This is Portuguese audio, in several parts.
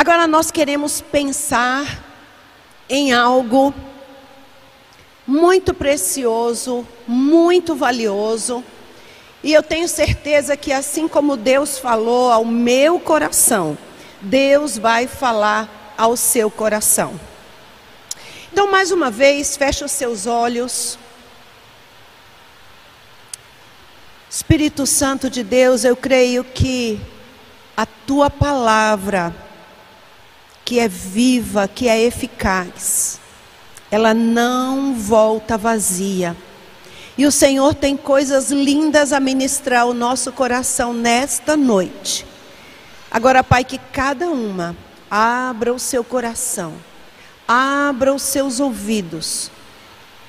Agora nós queremos pensar em algo muito precioso, muito valioso. E eu tenho certeza que assim como Deus falou ao meu coração, Deus vai falar ao seu coração. Então, mais uma vez, feche os seus olhos. Espírito Santo de Deus, eu creio que a tua palavra, que é viva, que é eficaz, ela não volta vazia. E o Senhor tem coisas lindas a ministrar ao nosso coração nesta noite. Agora, Pai, que cada uma abra o seu coração, abra os seus ouvidos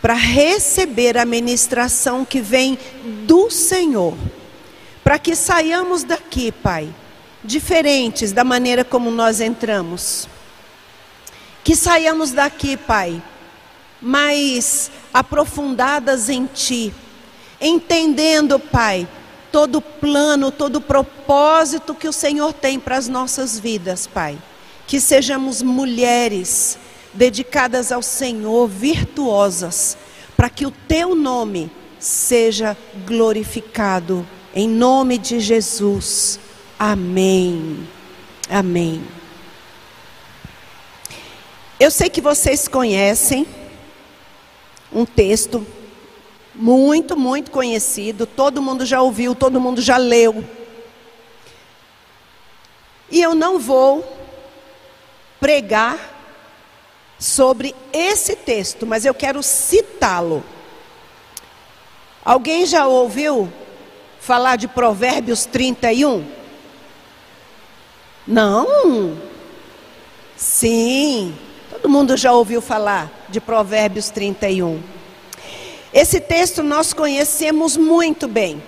para receber a ministração que vem do Senhor, para que saiamos daqui, Pai, diferentes da maneira como nós entramos. Que saiamos daqui, Pai, mais aprofundadas em Ti, entendendo, Pai, todo o plano, todo o propósito que o Senhor tem para as nossas vidas, Pai. Que sejamos mulheres dedicadas ao Senhor, virtuosas, para que o Teu nome seja glorificado. Em nome de Jesus. Amém. Amém. Eu sei que vocês conhecem um texto muito, muito conhecido, todo mundo já ouviu, todo mundo já leu. E eu não vou pregar sobre esse texto, mas eu quero citá-lo. Alguém já ouviu falar de Provérbios 31? Não? Sim. Todo mundo já ouviu falar de Provérbios 31. Esse texto nós conhecemos muito bem,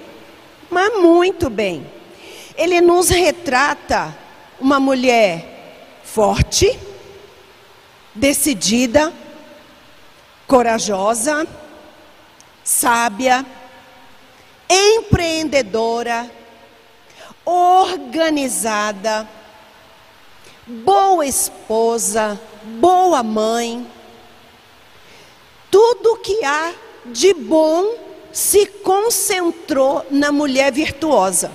mas muito bem. Ele nos retrata uma mulher forte, decidida, corajosa, sábia, empreendedora, organizada, boa esposa, boa mãe. Tudo que há de bom se concentrou na mulher virtuosa.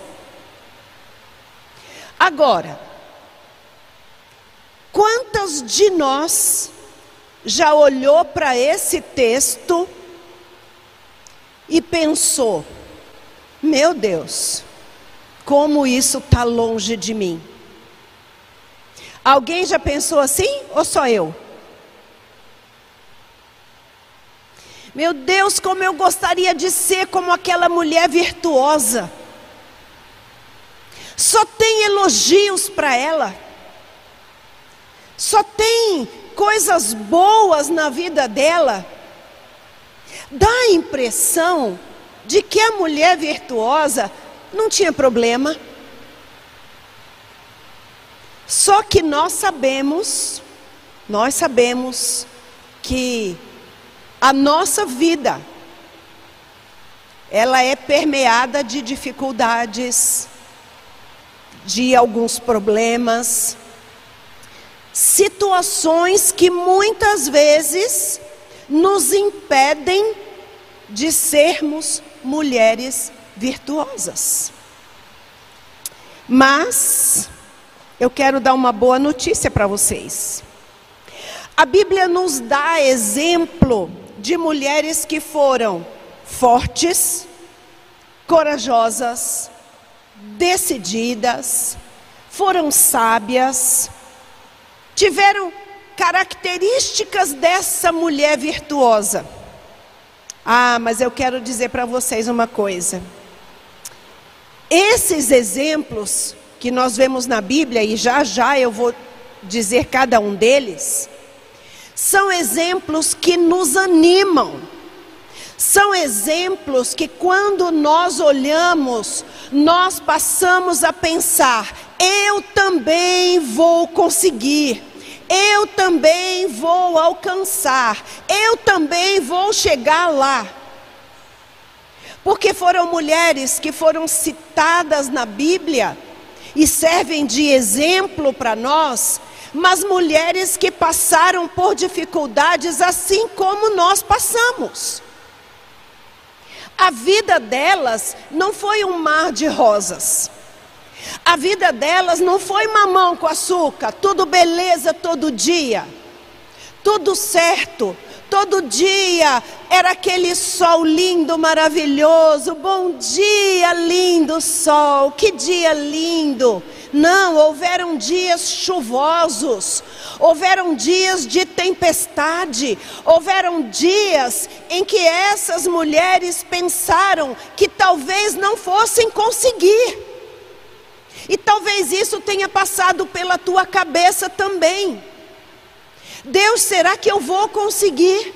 Agora, quantas de nós já olhou para esse texto e pensou: meu Deus, como isso está longe de mim? Alguém já pensou assim ou só eu? Meu Deus, como eu gostaria de ser como aquela mulher virtuosa. Só tem elogios para ela. Só tem coisas boas na vida dela. Dá a impressão de que a mulher virtuosa não tinha problema. Só que nós sabemos, nós sabemos que a nossa vida ela é permeada de dificuldades, de alguns problemas, situações que muitas vezes nos impedem de sermos mulheres virtuosas. Mas eu quero dar uma boa notícia para vocês. A Bíblia nos dá exemplo de mulheres que foram fortes, corajosas, decididas, foram sábias, tiveram características dessa mulher virtuosa. Ah, mas eu quero dizer para vocês uma coisa. Esses exemplos que nós vemos na Bíblia, e já já eu vou dizer cada um deles, são exemplos que nos animam. São exemplos que, quando nós olhamos, nós passamos a pensar: eu também vou conseguir, eu também vou alcançar, eu também vou chegar lá. Porque foram mulheres que foram citadas na Bíblia e servem de exemplo para nós, mas mulheres que passaram por dificuldades assim como nós passamos. A vida delas não foi um mar de rosas. A vida delas não foi mamão com açúcar, tudo beleza todo dia, tudo certo, todo dia era aquele sol lindo, maravilhoso. Bom dia, lindo sol, que dia lindo. Não, houveram dias chuvosos, houveram dias de tempestade, houveram dias em que essas mulheres pensaram que talvez não fossem conseguir. E talvez isso tenha passado pela tua cabeça também. Deus, será que eu vou conseguir?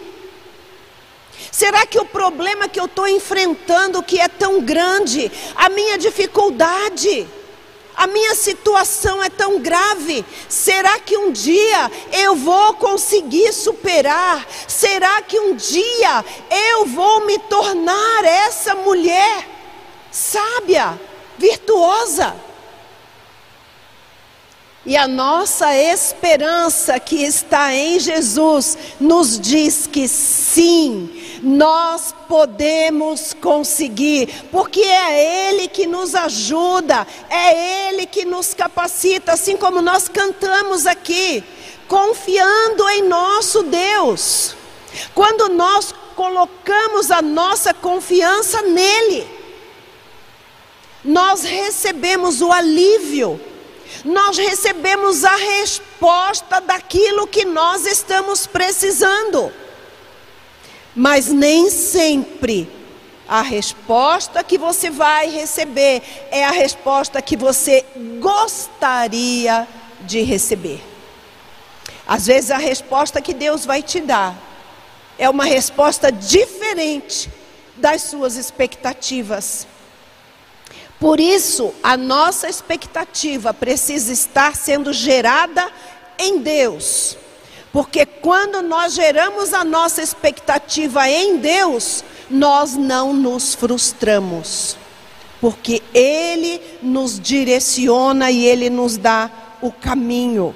Será que o problema que eu estou enfrentando, que é tão grande, a minha dificuldade, a minha situação é tão grave, será que um dia eu vou conseguir superar? Será que um dia eu vou me tornar essa mulher sábia, virtuosa? E a nossa esperança que está em Jesus nos diz que sim, nós podemos conseguir, porque é Ele que nos ajuda, é Ele que nos capacita, assim como nós cantamos aqui, confiando em nosso Deus. Quando nós colocamos a nossa confiança nele, nós recebemos o alívio nós recebemos a resposta daquilo que nós estamos precisando. Mas nem sempre a resposta que você vai receber é a resposta que você gostaria de receber. Às vezes a resposta que Deus vai te dar é uma resposta diferente das suas expectativas. Por isso, a nossa expectativa precisa estar sendo gerada em Deus. Porque quando nós geramos a nossa expectativa em Deus, nós não nos frustramos. Porque Ele nos direciona e Ele nos dá o caminho.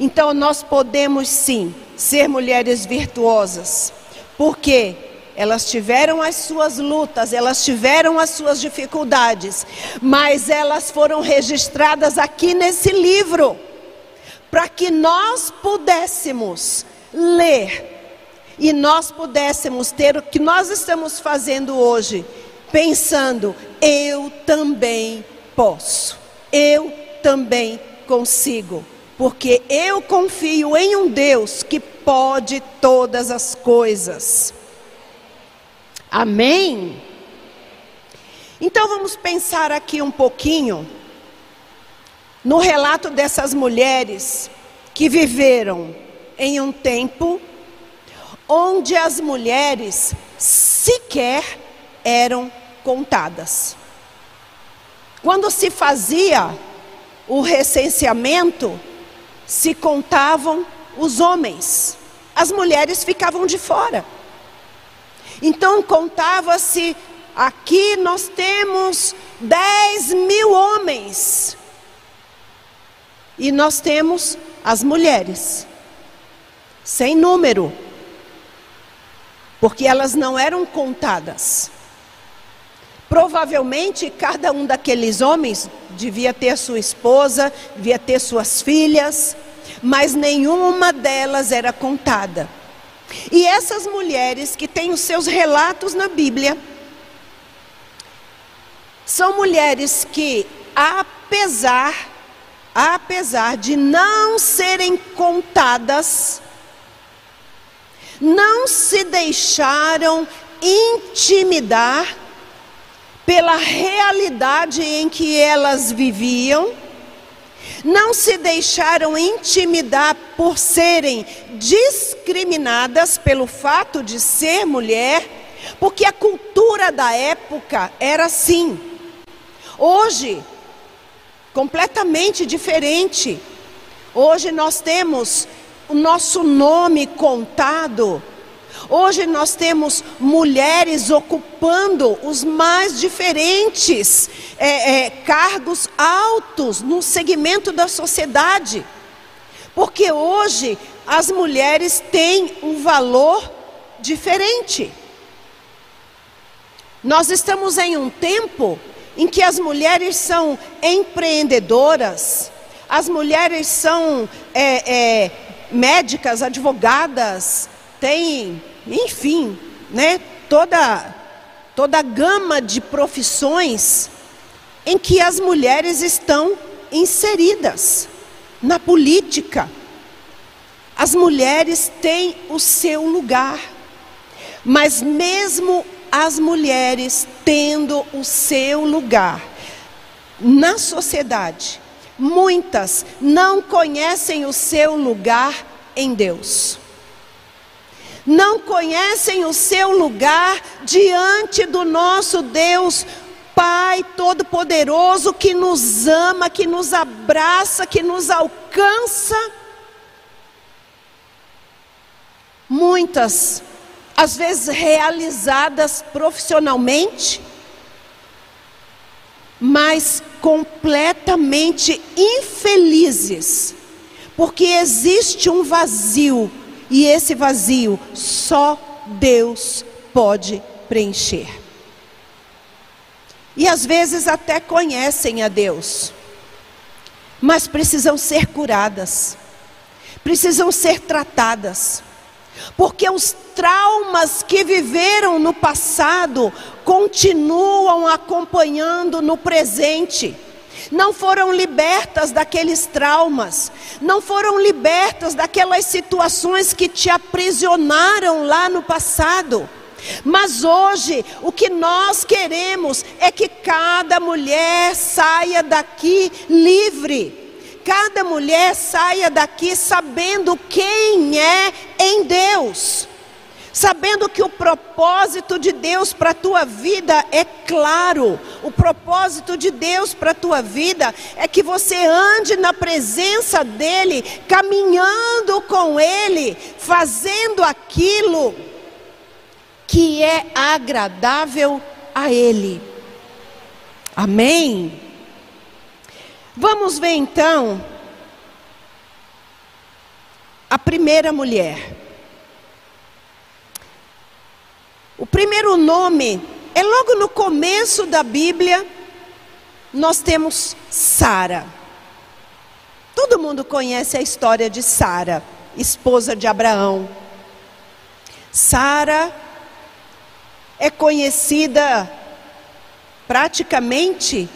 Então nós podemos sim ser mulheres virtuosas. Por quê? Elas tiveram as suas lutas, elas tiveram as suas dificuldades, mas elas foram registradas aqui nesse livro, para que nós pudéssemos ler e nós pudéssemos ter o que nós estamos fazendo hoje, pensando: eu também posso, eu também consigo, porque eu confio em um Deus que pode todas as coisas. Amém? Então vamos pensar aqui um pouquinho no relato dessas mulheres que viveram em um tempo onde as mulheres sequer eram contadas. Quando se fazia o recenseamento, se contavam os homens, as mulheres ficavam de fora. Então contava-se, aqui nós temos 10 mil homens. E nós temos as mulheres, sem número, porque elas não eram contadas. Provavelmente cada um daqueles homens devia ter sua esposa, devia ter suas filhas, mas nenhuma delas era contada. E essas mulheres que têm os seus relatos na Bíblia, são mulheres que, apesar, apesar de não serem contadas, não se deixaram intimidar pela realidade em que elas viviam não se deixaram intimidar por serem discriminadas pelo fato de ser mulher, porque a cultura da época era assim. Hoje, completamente diferente. Hoje nós temos o nosso nome contado Hoje nós temos mulheres ocupando os mais diferentes é, é, cargos altos no segmento da sociedade. Porque hoje as mulheres têm um valor diferente. Nós estamos em um tempo em que as mulheres são empreendedoras, as mulheres são é, é, médicas, advogadas, têm, enfim, né, toda, toda a gama de profissões em que as mulheres estão inseridas na política. As mulheres têm o seu lugar, mas mesmo as mulheres tendo o seu lugar na sociedade, muitas não conhecem o seu lugar em Deus. Não conhecem o seu lugar diante do nosso Deus, Pai Todo-Poderoso, que nos ama, que nos abraça, que nos alcança. Muitas às vezes realizadas profissionalmente, mas completamente infelizes, porque existe um vazio e esse vazio só Deus pode preencher. E às vezes até conhecem a Deus, mas precisam ser curadas, precisam ser tratadas porque os traumas que viveram no passado continuam acompanhando no presente. Não foram libertas daqueles traumas, não foram libertas daquelas situações que te aprisionaram lá no passado. Mas hoje, o que nós queremos é que cada mulher saia daqui livre. Cada mulher saia daqui sabendo quem é em Deus. Sabendo que o propósito de Deus para a tua vida é claro, o propósito de Deus para a tua vida é que você ande na presença dEle, caminhando com Ele, fazendo aquilo que é agradável a Ele. Amém? Vamos ver então a primeira mulher. O primeiro nome é logo no começo da Bíblia, nós temos Sara. Todo mundo conhece a história de Sara, esposa de Abraão. Sara é conhecida praticamente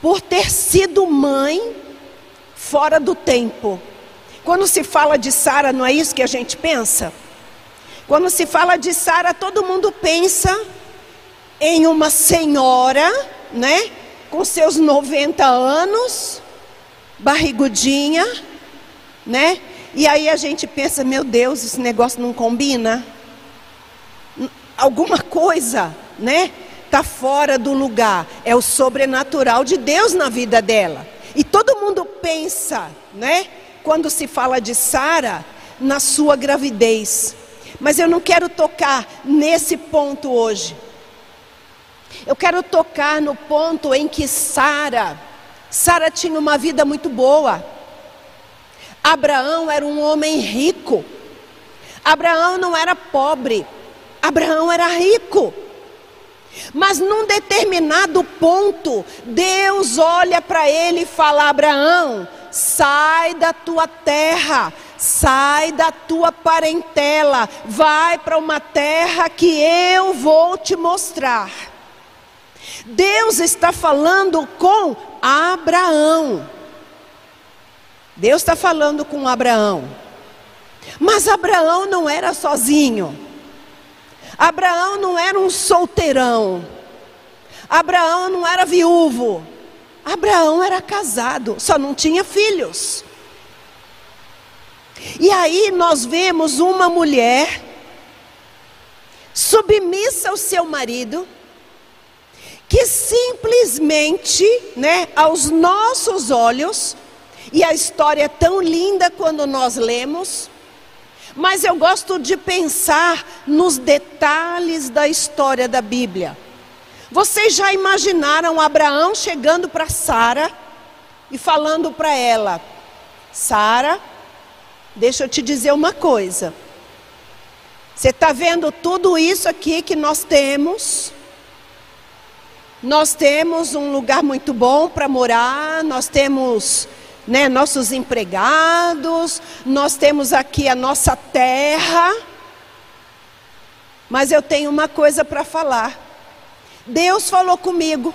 por ter sido mãe fora do tempo. Quando se fala de Sara, não é isso que a gente pensa? Quando se fala de Sara, todo mundo pensa em uma senhora, né? Com seus 90 anos, barrigudinha, né? E aí a gente pensa, meu Deus, esse negócio não combina. Alguma coisa, né? está fora do lugar. É o sobrenatural de Deus na vida dela. E todo mundo pensa, né? Quando se fala de Sara, na sua gravidez. Mas eu não quero tocar nesse ponto hoje. Eu quero tocar no ponto em que Sara, Sara tinha uma vida muito boa. Abraão era um homem rico. Abraão não era pobre. Abraão era rico. Mas num determinado ponto, Deus olha para ele e fala: Abraão, sai da tua terra, sai da tua parentela, vai para uma terra que eu vou te mostrar. Deus está falando com Abraão. Deus está falando com Abraão. Mas Abraão não era sozinho. Abraão não era um solteirão. Abraão não era viúvo. Abraão era casado, só não tinha filhos. E aí nós vemos uma mulher submissa ao seu marido, que simplesmente, né, aos nossos olhos, e a história é tão linda quando nós lemos, mas eu gosto de pensar nos detalhes da história da Bíblia. Vocês já imaginaram Abraão chegando para Sara e falando para ela: Sara, deixa eu te dizer uma coisa. Você está vendo tudo isso aqui que nós temos? Nós temos um lugar muito bom para morar, nós temos né, nossos empregados, nós temos aqui a nossa terra. Mas eu tenho uma coisa para falar. Deus falou comigo.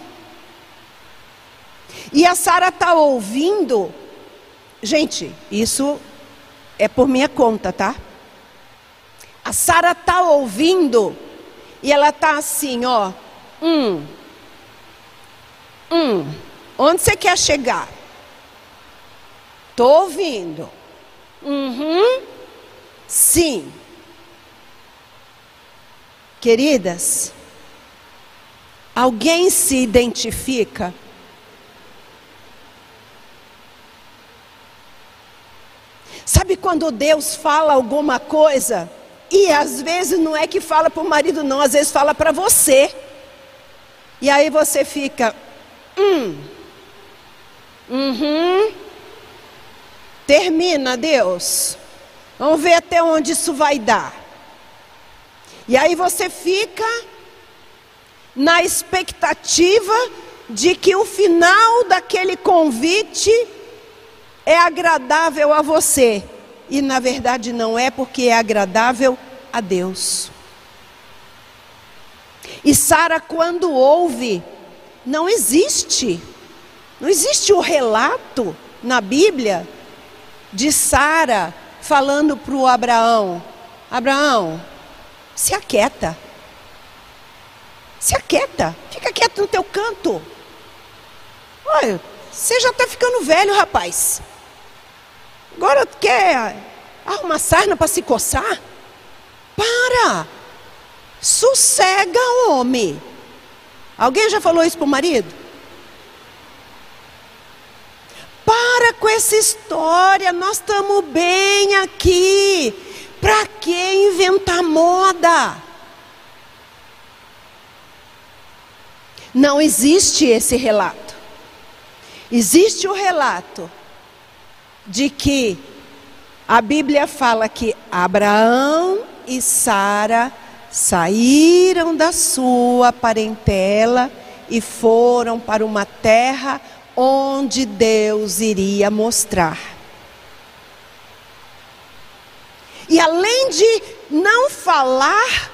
E a Sara está ouvindo. Gente, isso é por minha conta, tá? A Sara está ouvindo e ela está assim, ó. Hum. Hum. Onde você quer chegar? Estou ouvindo. Uhum. Sim. Queridas, alguém se identifica? Sabe quando Deus fala alguma coisa e às vezes não é que fala para o marido, não, às vezes fala para você. E aí você fica, hum, uhum, termina, Deus. Vamos ver até onde isso vai dar. E aí você fica na expectativa de que o final daquele convite é agradável a você. E na verdade não é porque é agradável a Deus. E Sara, quando ouve, não existe, não existe o relato na Bíblia de Sara falando para o Abraão: Abraão, se aquieta. Se aquieta, fica quieto no teu canto. Olha, você já está ficando velho, rapaz. Agora quer arrumar sarna para se coçar? Para! Sossega, homem. Alguém já falou isso para o marido? Para com essa história, nós estamos bem aqui. Para que inventar moda? Não existe esse relato. Existe o relato de que a Bíblia fala que Abraão e Sara saíram da sua parentela e foram para uma terra onde Deus iria mostrar. E além de não falar,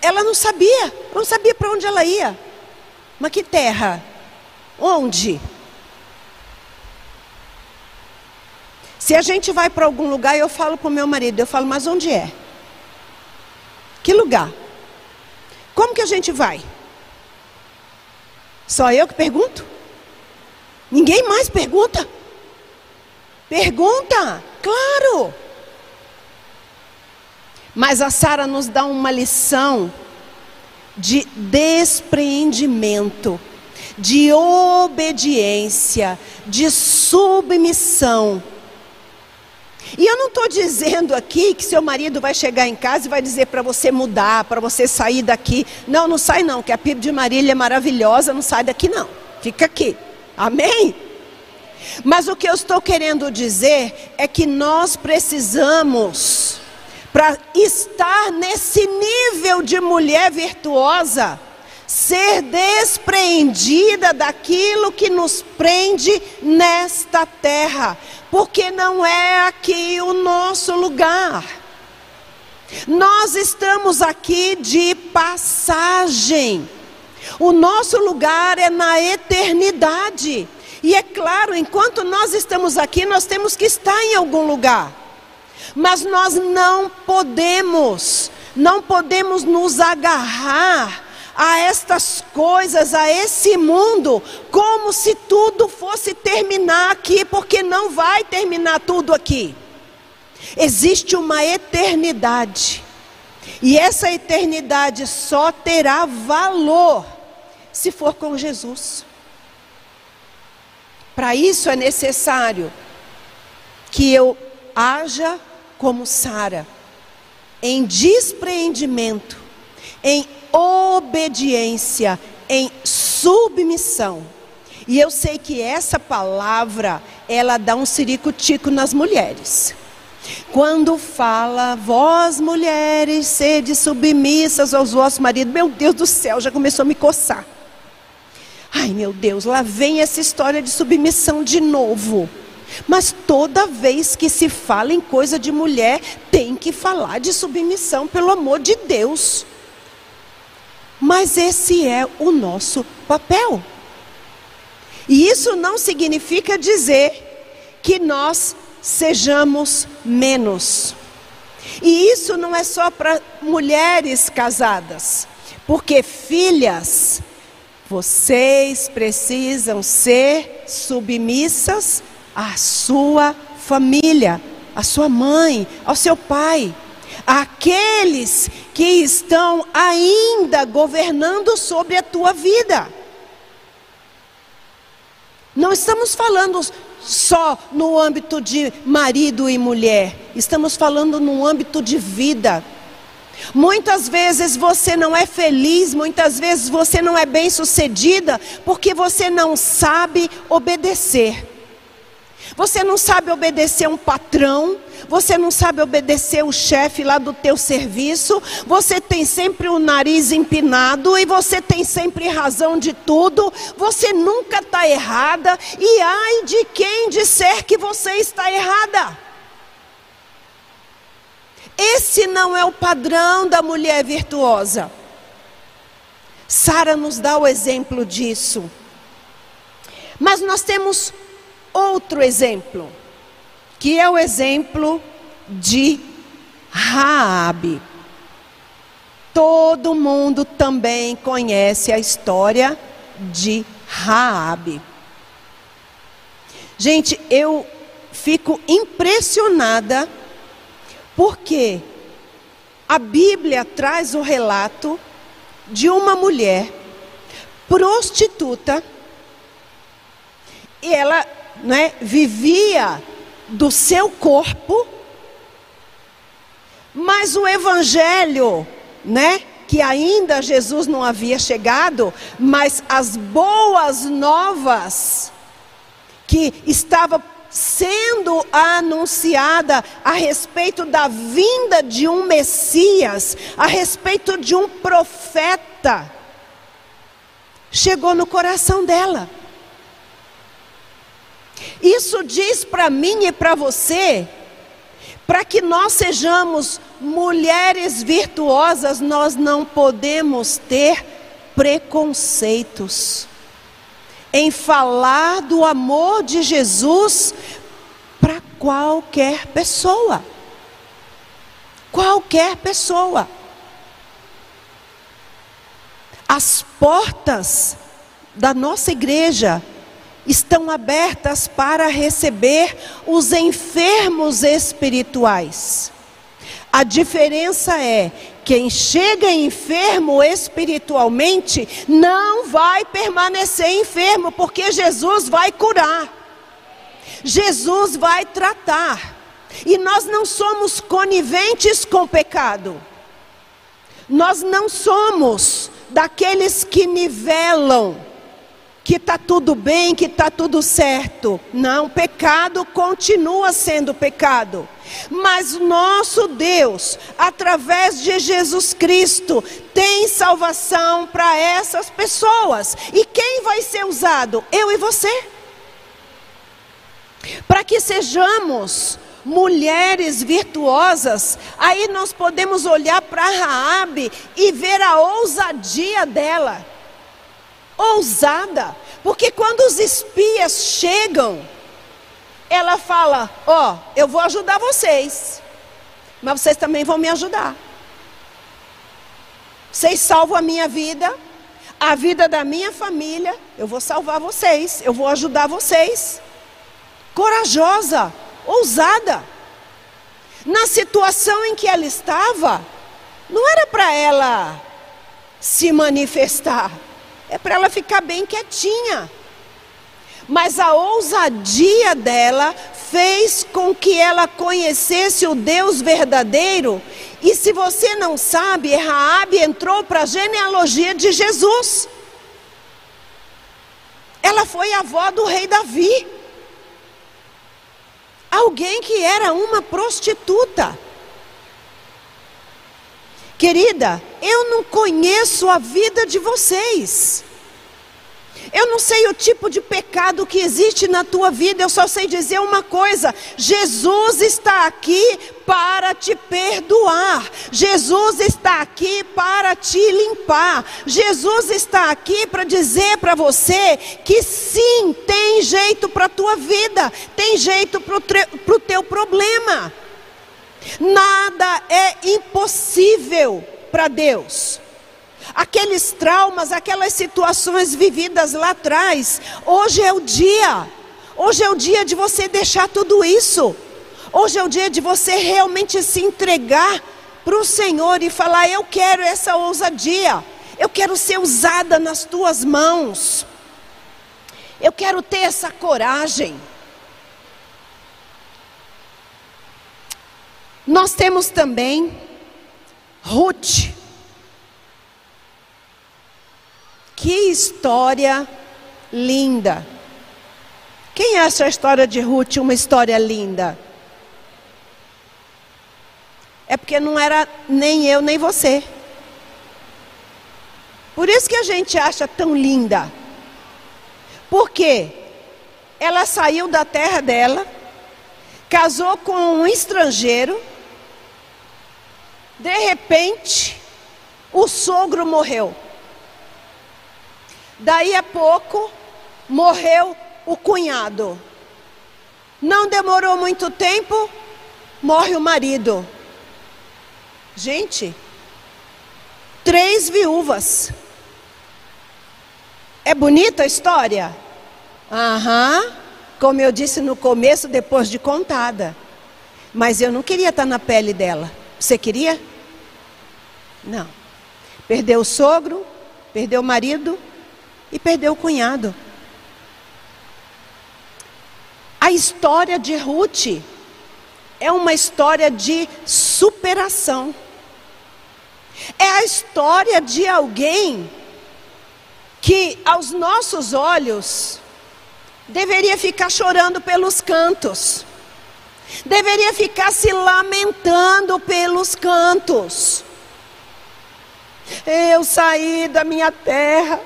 ela não sabia, não sabia para onde ela ia. Mas que terra? Onde? Se a gente vai para algum lugar, eu falo para o meu marido, eu falo, mas onde é? Que lugar? Como que a gente vai? Só eu que pergunto? Ninguém mais pergunta? Pergunta, claro. Mas a Sara nos dá uma lição de despreendimento, de obediência, de submissão. E eu não estou dizendo aqui que seu marido vai chegar em casa e vai dizer para você mudar, para você sair daqui. Não, não sai não, que a Píblia de Marília é maravilhosa, não sai daqui não. Fica aqui. Amém? Mas o que eu estou querendo dizer é que nós precisamos, para estar nesse nível de mulher virtuosa, ser despreendida daquilo que nos prende nesta terra, porque não é aqui o nosso lugar. Nós estamos aqui de passagem. O nosso lugar é na eternidade. E é claro, enquanto nós estamos aqui, nós temos que estar em algum lugar. Mas nós não podemos, não podemos nos agarrar a estas coisas, a esse mundo, como se tudo fosse terminar aqui, porque não vai terminar tudo aqui. Existe uma eternidade, e essa eternidade só terá valor se for com Jesus. Para isso é necessário que eu haja como Sara, em despreendimento, em obediência, em submissão. E eu sei que essa palavra, ela dá um ciricutico nas mulheres. Quando fala, vós mulheres, sede submissas aos vossos maridos, meu Deus do céu, já começou a me coçar. Ai meu Deus, lá vem essa história de submissão de novo. Mas toda vez que se fala em coisa de mulher, tem que falar de submissão, pelo amor de Deus. Mas esse é o nosso papel. E isso não significa dizer que nós sejamos menos. E isso não é só para mulheres casadas, porque filhas, vocês precisam ser submissas à sua família, à sua mãe, ao seu pai. Aqueles que estão ainda governando sobre a tua vida. Não estamos falando só no âmbito de marido e mulher, estamos falando no âmbito de vida. Muitas vezes você não é feliz, muitas vezes você não é bem sucedida, porque você não sabe obedecer. Você não sabe obedecer um patrão, você não sabe obedecer o chefe lá do teu serviço, você tem sempre o nariz empinado e você tem sempre razão de tudo, você nunca está errada e ai de quem disser que você está errada. Esse não é o padrão da mulher virtuosa. Sara nos dá o exemplo disso. Mas nós temos outro exemplo, que é o exemplo de Raabe. Todo mundo também conhece a história de Raabe. Gente, eu fico impressionada porque a Bíblia traz o relato de uma mulher prostituta e ela né, vivia do seu corpo, mas o evangelho, né, que ainda Jesus não havia chegado, mas as boas novas que estava sendo anunciada a respeito da vinda de um Messias, a respeito de um profeta, chegou no coração dela. Isso diz para mim e para você, para que nós sejamos mulheres virtuosas, nós não podemos ter preconceitos em falar do amor de Jesus para qualquer pessoa. Qualquer pessoa. As portas da nossa igreja estão abertas para receber os enfermos espirituais. A diferença é quem chega enfermo espiritualmente não vai permanecer enfermo, porque Jesus vai curar. Jesus vai tratar. E nós não somos coniventes com o pecado. Nós não somos daqueles que nivelam que está tudo bem, que está tudo certo. Não, pecado continua sendo pecado. Mas nosso Deus, através de Jesus Cristo, tem salvação para essas pessoas. E quem vai ser usado? Eu e você. Para que sejamos mulheres virtuosas, aí nós podemos olhar para Raabe e ver a ousadia dela ousada, porque quando os espias chegam, ela fala: Ó, oh, eu vou ajudar vocês, mas vocês também vão me ajudar. Vocês salvam a minha vida, a vida da minha família, eu vou salvar vocês, eu vou ajudar vocês. Corajosa, ousada. Na situação em que ela estava, não era para ela se manifestar, é para ela ficar bem quietinha. Mas a ousadia dela fez com que ela conhecesse o Deus verdadeiro. E se você não sabe, Raabe entrou para a genealogia de Jesus. Ela foi avó do rei Davi. alguém que era uma prostituta. Querida, eu não conheço a vida de vocês. Eu não sei o tipo de pecado que existe na tua vida, eu só sei dizer uma coisa: Jesus está aqui para te perdoar, Jesus está aqui para te limpar, Jesus está aqui para dizer para você que sim, tem jeito para a tua vida, tem jeito para o teu problema. Nada é impossível para Deus aqueles traumas, aquelas situações vividas lá atrás. Hoje é o dia. Hoje é o dia de você deixar tudo isso. Hoje é o dia de você realmente se entregar para o Senhor e falar: Eu quero essa ousadia. Eu quero ser usada nas tuas mãos. Eu quero ter essa coragem. Nós temos também Ruth. Que história linda. Quem acha a história de Ruth uma história linda? É porque não era nem eu nem você. Por isso que a gente acha tão linda. Porque ela saiu da terra dela, casou com um estrangeiro, de repente, o sogro morreu. Daí a pouco, morreu o cunhado. Não demorou muito tempo, morre o marido. Gente, três viúvas. É bonita a história? Aham, como eu disse no começo, depois de contada. Mas eu não queria estar na pele dela. Você queria? Não. Perdeu o sogro, perdeu o marido, e perdeu o cunhado. A história de Ruth é uma história de superação. É a história de alguém que, aos nossos olhos, deveria ficar chorando pelos cantos, deveria ficar se lamentando pelos cantos. Eu saí da minha terra,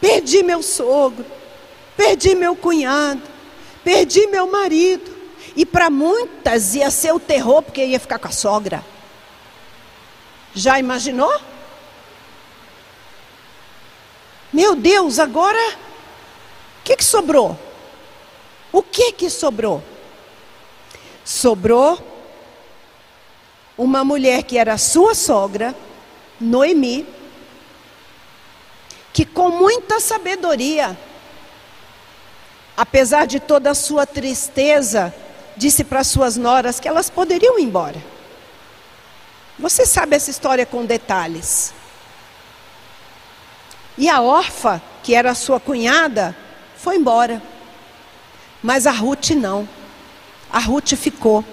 Perdi meu sogro, perdi meu cunhado, perdi meu marido. E para muitas ia ser o terror, porque ia ficar com a sogra. Já imaginou? Meu Deus, agora o que, que sobrou? O que que sobrou? Sobrou uma mulher que era sua sogra, Noemi, que com muita sabedoria, apesar de toda a sua tristeza, disse para suas noras que elas poderiam ir embora. Você sabe essa história com detalhes. E a órfã, que era sua cunhada, foi embora. Mas a Ruth não. A Ruth ficou.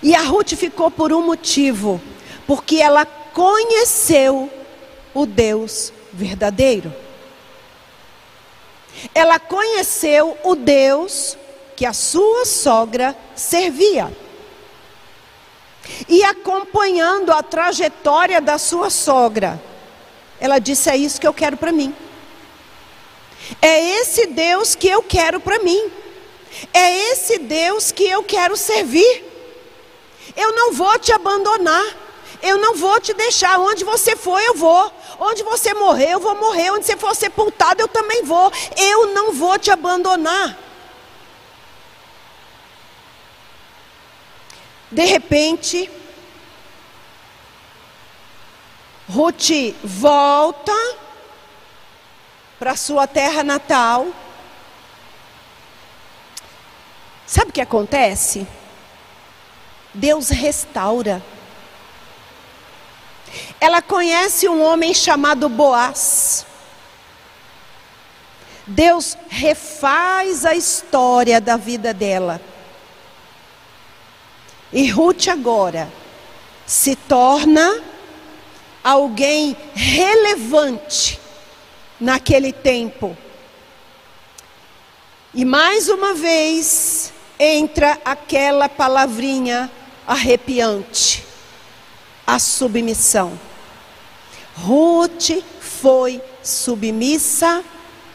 E a Ruth ficou por um motivo, porque ela conheceu o Deus verdadeiro. Ela conheceu o Deus que a sua sogra servia. E acompanhando a trajetória da sua sogra, ela disse: É isso que eu quero para mim. É esse Deus que eu quero para mim. É esse Deus que eu quero servir. Eu não vou te abandonar. Eu não vou te deixar. Onde você for, eu vou. Onde você morrer, eu vou morrer. Onde você for sepultado, eu também vou. Eu não vou te abandonar. De repente, Ruth volta para sua terra natal. Sabe o que acontece? Deus restaura. Ela conhece um homem chamado Boaz. Deus refaz a história da vida dela. E Ruth agora se torna alguém relevante naquele tempo. E mais uma vez entra aquela palavrinha arrepiante: a submissão. Ruth foi submissa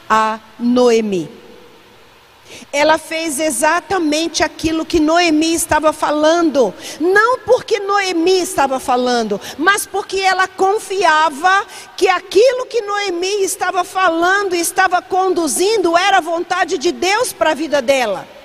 a Noemi. Ela fez exatamente aquilo que Noemi estava falando, não porque Noemi estava falando, mas porque ela confiava que aquilo que Noemi estava falando e estava conduzindo era a vontade de Deus para a vida dela.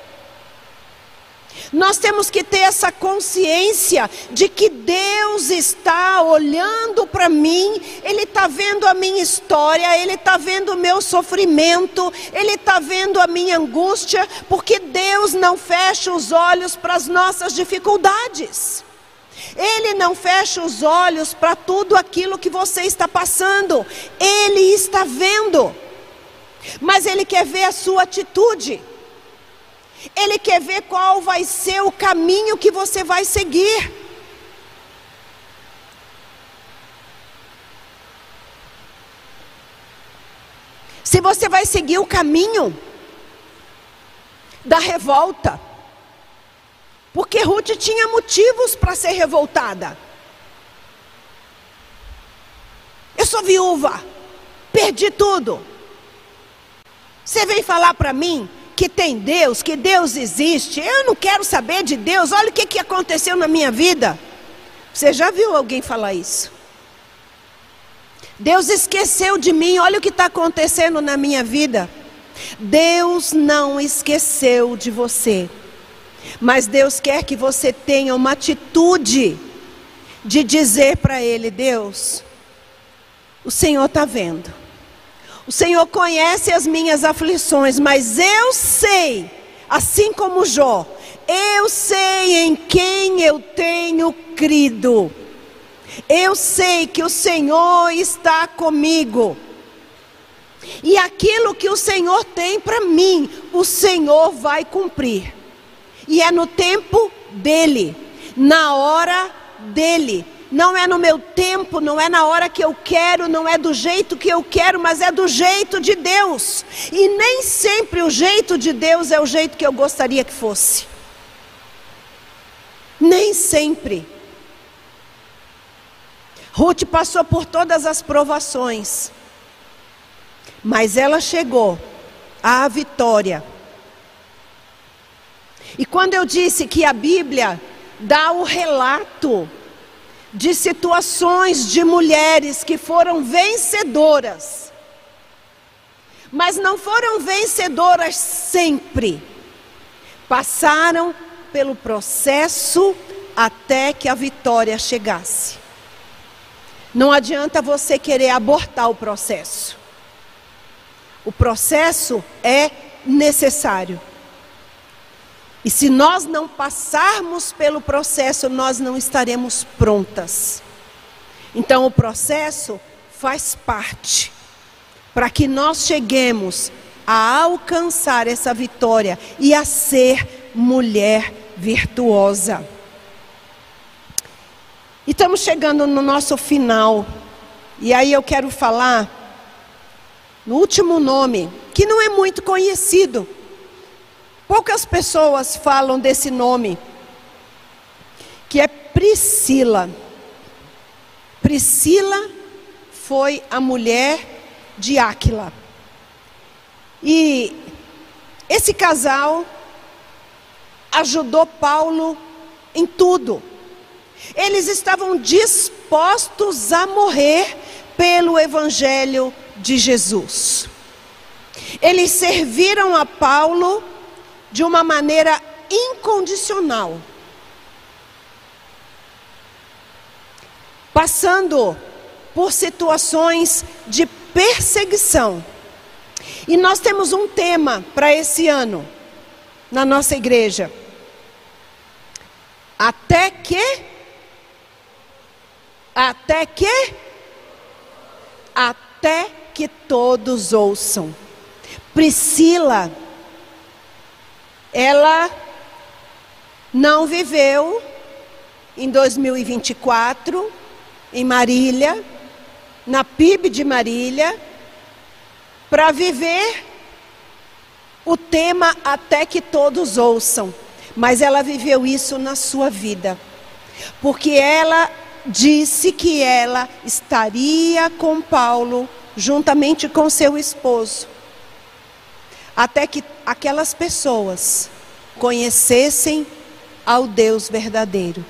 Nós temos que ter essa consciência de que Deus está olhando para mim, Ele está vendo a minha história, Ele está vendo o meu sofrimento, Ele está vendo a minha angústia, porque Deus não fecha os olhos para as nossas dificuldades. Ele não fecha os olhos para tudo aquilo que você está passando, Ele está vendo, mas Ele quer ver a sua atitude. Ele quer ver qual vai ser o caminho que você vai seguir. Se você vai seguir o caminho da revolta. Porque Ruth tinha motivos para ser revoltada. Eu sou viúva, perdi tudo. Você vem falar para mim que tem Deus, que Deus existe. Eu não quero saber de Deus. Olha o que, que aconteceu na minha vida. Você já viu alguém falar isso? Deus esqueceu de mim. Olha o que está acontecendo na minha vida. Deus não esqueceu de você. Mas Deus quer que você tenha uma atitude de dizer para Ele: Deus, o Senhor está vendo. O Senhor conhece as minhas aflições, mas eu sei, assim como Jó, eu sei em quem eu tenho crido. Eu sei que o Senhor está comigo. E aquilo que o Senhor tem para mim, o Senhor vai cumprir. E é no tempo dele, na hora dele não é no meu tempo, não é na hora que eu quero, não é do jeito que eu quero, mas é do jeito de Deus. E nem sempre o jeito de Deus é o jeito que eu gostaria que fosse. Nem sempre. Ruth passou por todas as provações, mas ela chegou à vitória. E quando eu disse que a Bíblia dá o relato de situações de mulheres que foram vencedoras, mas não foram vencedoras sempre. Passaram pelo processo até que a vitória chegasse. Não adianta você querer abortar o processo. O processo é necessário. E se nós não passarmos pelo processo, nós não estaremos prontas. Então, o processo faz parte para que nós cheguemos a alcançar essa vitória e a ser mulher virtuosa. E estamos chegando no nosso final. E aí eu quero falar no último nome, que não é muito conhecido. Poucas pessoas falam desse nome, que é Priscila. Priscila foi a mulher de Áquila. E esse casal ajudou Paulo em tudo. Eles estavam dispostos a morrer pelo evangelho de Jesus. Eles serviram a Paulo de uma maneira incondicional. Passando por situações de perseguição. E nós temos um tema para esse ano na nossa igreja. Até que até que até que todos ouçam. Priscila ela não viveu em 2024 em Marília, na PIB de Marília, para viver o tema até que todos ouçam, mas ela viveu isso na sua vida, porque ela disse que ela estaria com Paulo juntamente com seu esposo, até que aquelas pessoas conhecessem ao Deus verdadeiro,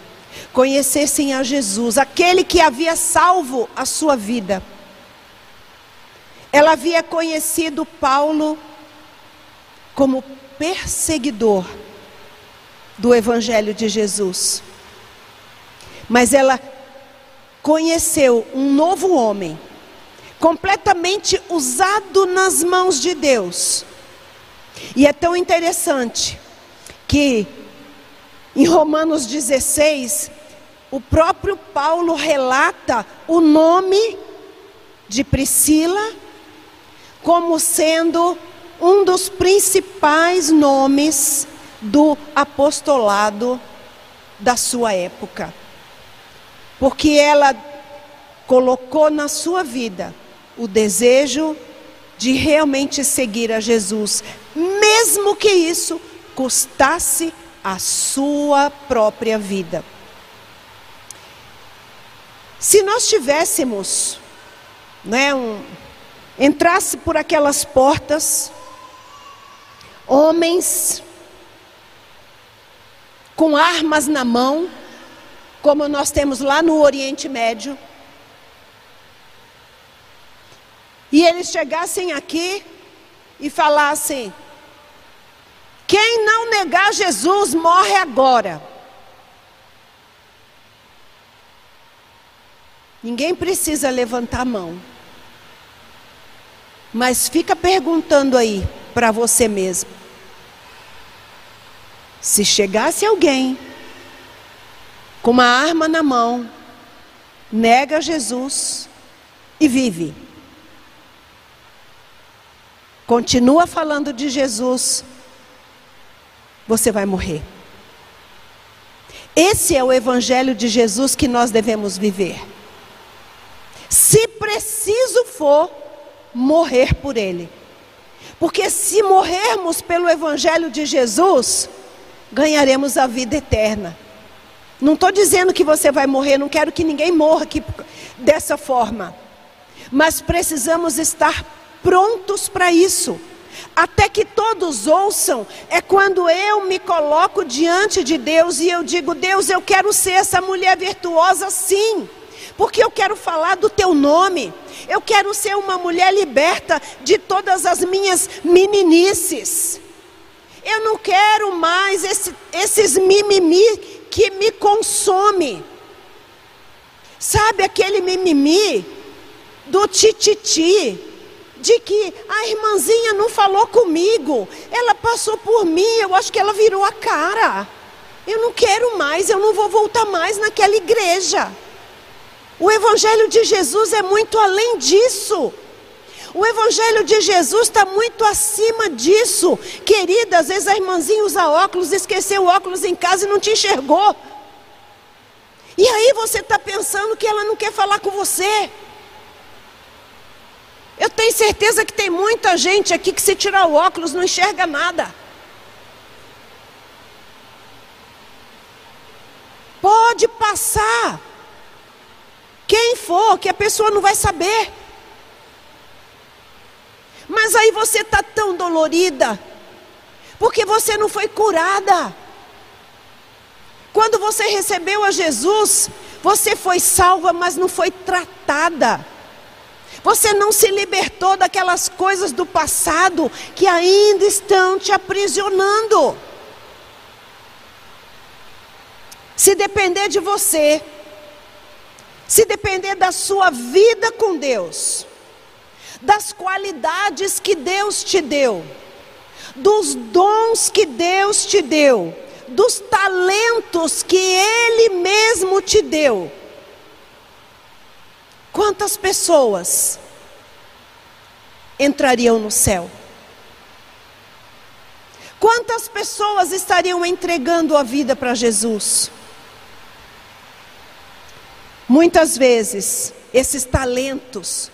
conhecessem a Jesus, aquele que havia salvo a sua vida. Ela havia conhecido Paulo como perseguidor do Evangelho de Jesus. Mas ela conheceu um novo homem, completamente usado nas mãos de Deus. E é tão interessante que em Romanos 16, o próprio Paulo relata o nome de Priscila como sendo um dos principais nomes do apostolado da sua época. Porque ela colocou na sua vida o desejo de realmente seguir a Jesus, mesmo que isso custasse a sua própria vida. Se nós tivéssemos, né, um, entrasse por aquelas portas, homens com armas na mão, como nós temos lá no Oriente Médio, e eles chegassem aqui e falassem: quem não negar Jesus morre agora. Ninguém precisa levantar a mão. Mas fica perguntando aí para você mesmo. Se chegasse alguém com uma arma na mão, nega Jesus e vive. Continua falando de Jesus, você vai morrer. Esse é o evangelho de Jesus que nós devemos viver. Se preciso for, morrer por ele. Porque se morrermos pelo evangelho de Jesus, ganharemos a vida eterna. Não estou dizendo que você vai morrer, não quero que ninguém morra aqui dessa forma. Mas precisamos estar prontos para isso até que todos ouçam, é quando eu me coloco diante de Deus e eu digo: Deus, eu quero ser essa mulher virtuosa sim, porque eu quero falar do teu nome, eu quero ser uma mulher liberta de todas as minhas meninices. Eu não quero mais esse, esses mimimi que me consome. Sabe aquele mimimi do tititi? De que a irmãzinha não falou comigo, ela passou por mim, eu acho que ela virou a cara. Eu não quero mais, eu não vou voltar mais naquela igreja. O Evangelho de Jesus é muito além disso. O Evangelho de Jesus está muito acima disso. Querida, às vezes a irmãzinha usa óculos, esqueceu o óculos em casa e não te enxergou. E aí você está pensando que ela não quer falar com você. Eu tenho certeza que tem muita gente aqui que se tirar o óculos não enxerga nada. Pode passar. Quem for, que a pessoa não vai saber. Mas aí você está tão dolorida, porque você não foi curada. Quando você recebeu a Jesus, você foi salva, mas não foi tratada. Você não se libertou daquelas coisas do passado que ainda estão te aprisionando. Se depender de você, se depender da sua vida com Deus, das qualidades que Deus te deu, dos dons que Deus te deu, dos talentos que Ele mesmo te deu, Quantas pessoas entrariam no céu? Quantas pessoas estariam entregando a vida para Jesus? Muitas vezes, esses talentos,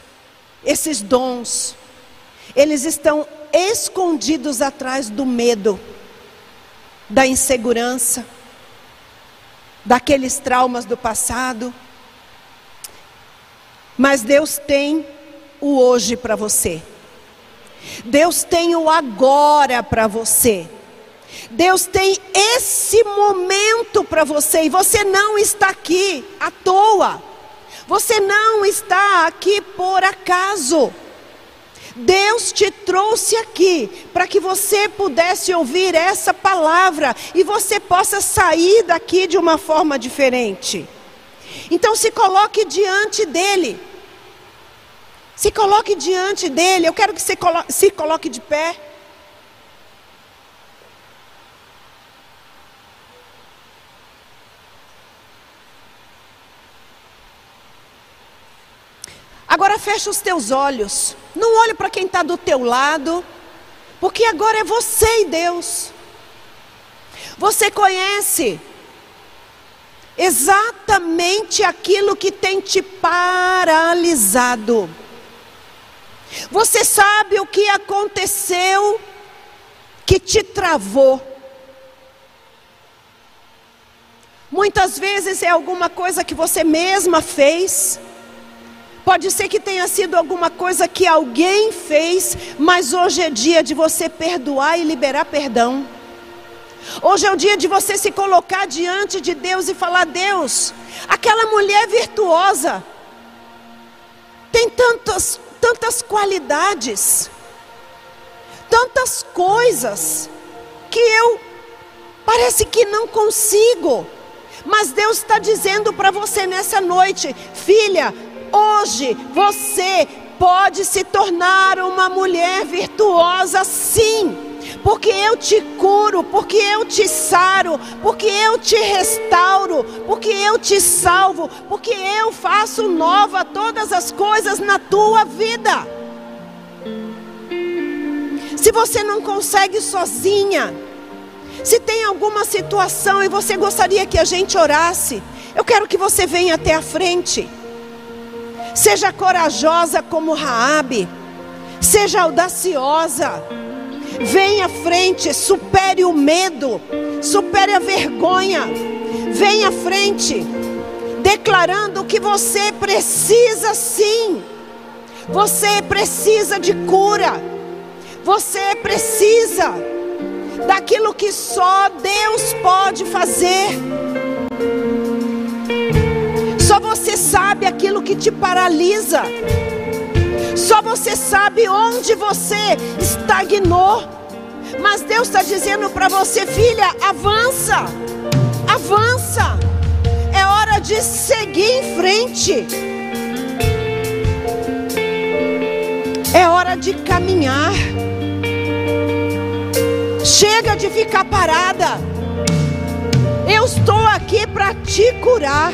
esses dons, eles estão escondidos atrás do medo, da insegurança, daqueles traumas do passado. Mas Deus tem o hoje para você. Deus tem o agora para você. Deus tem esse momento para você e você não está aqui à toa. Você não está aqui por acaso. Deus te trouxe aqui para que você pudesse ouvir essa palavra e você possa sair daqui de uma forma diferente. Então se coloque diante dele. Se coloque diante dele. Eu quero que você colo se coloque de pé. Agora fecha os teus olhos. Não olhe para quem está do teu lado. Porque agora é você e Deus. Você conhece exatamente aquilo que tem te paralisado. Você sabe o que aconteceu que te travou. Muitas vezes é alguma coisa que você mesma fez Pode ser que tenha sido alguma coisa que alguém fez, mas hoje é dia de você perdoar e liberar perdão. Hoje é o dia de você se colocar diante de Deus e falar: Deus, aquela mulher virtuosa tem tantas, tantas qualidades, tantas coisas, que eu parece que não consigo. Mas Deus está dizendo para você nessa noite, filha, Hoje você pode se tornar uma mulher virtuosa, sim. Porque eu te curo, porque eu te saro, porque eu te restauro, porque eu te salvo, porque eu faço nova todas as coisas na tua vida. Se você não consegue sozinha, se tem alguma situação e você gostaria que a gente orasse, eu quero que você venha até a frente. Seja corajosa como Raabe. Seja audaciosa. Venha à frente, supere o medo, supere a vergonha. Venha à frente, declarando que você precisa sim. Você precisa de cura. Você precisa daquilo que só Deus pode fazer. Só você sabe aquilo que te paralisa. Só você sabe onde você estagnou. Mas Deus está dizendo para você, filha, avança, avança. É hora de seguir em frente. É hora de caminhar. Chega de ficar parada. Eu estou aqui para te curar.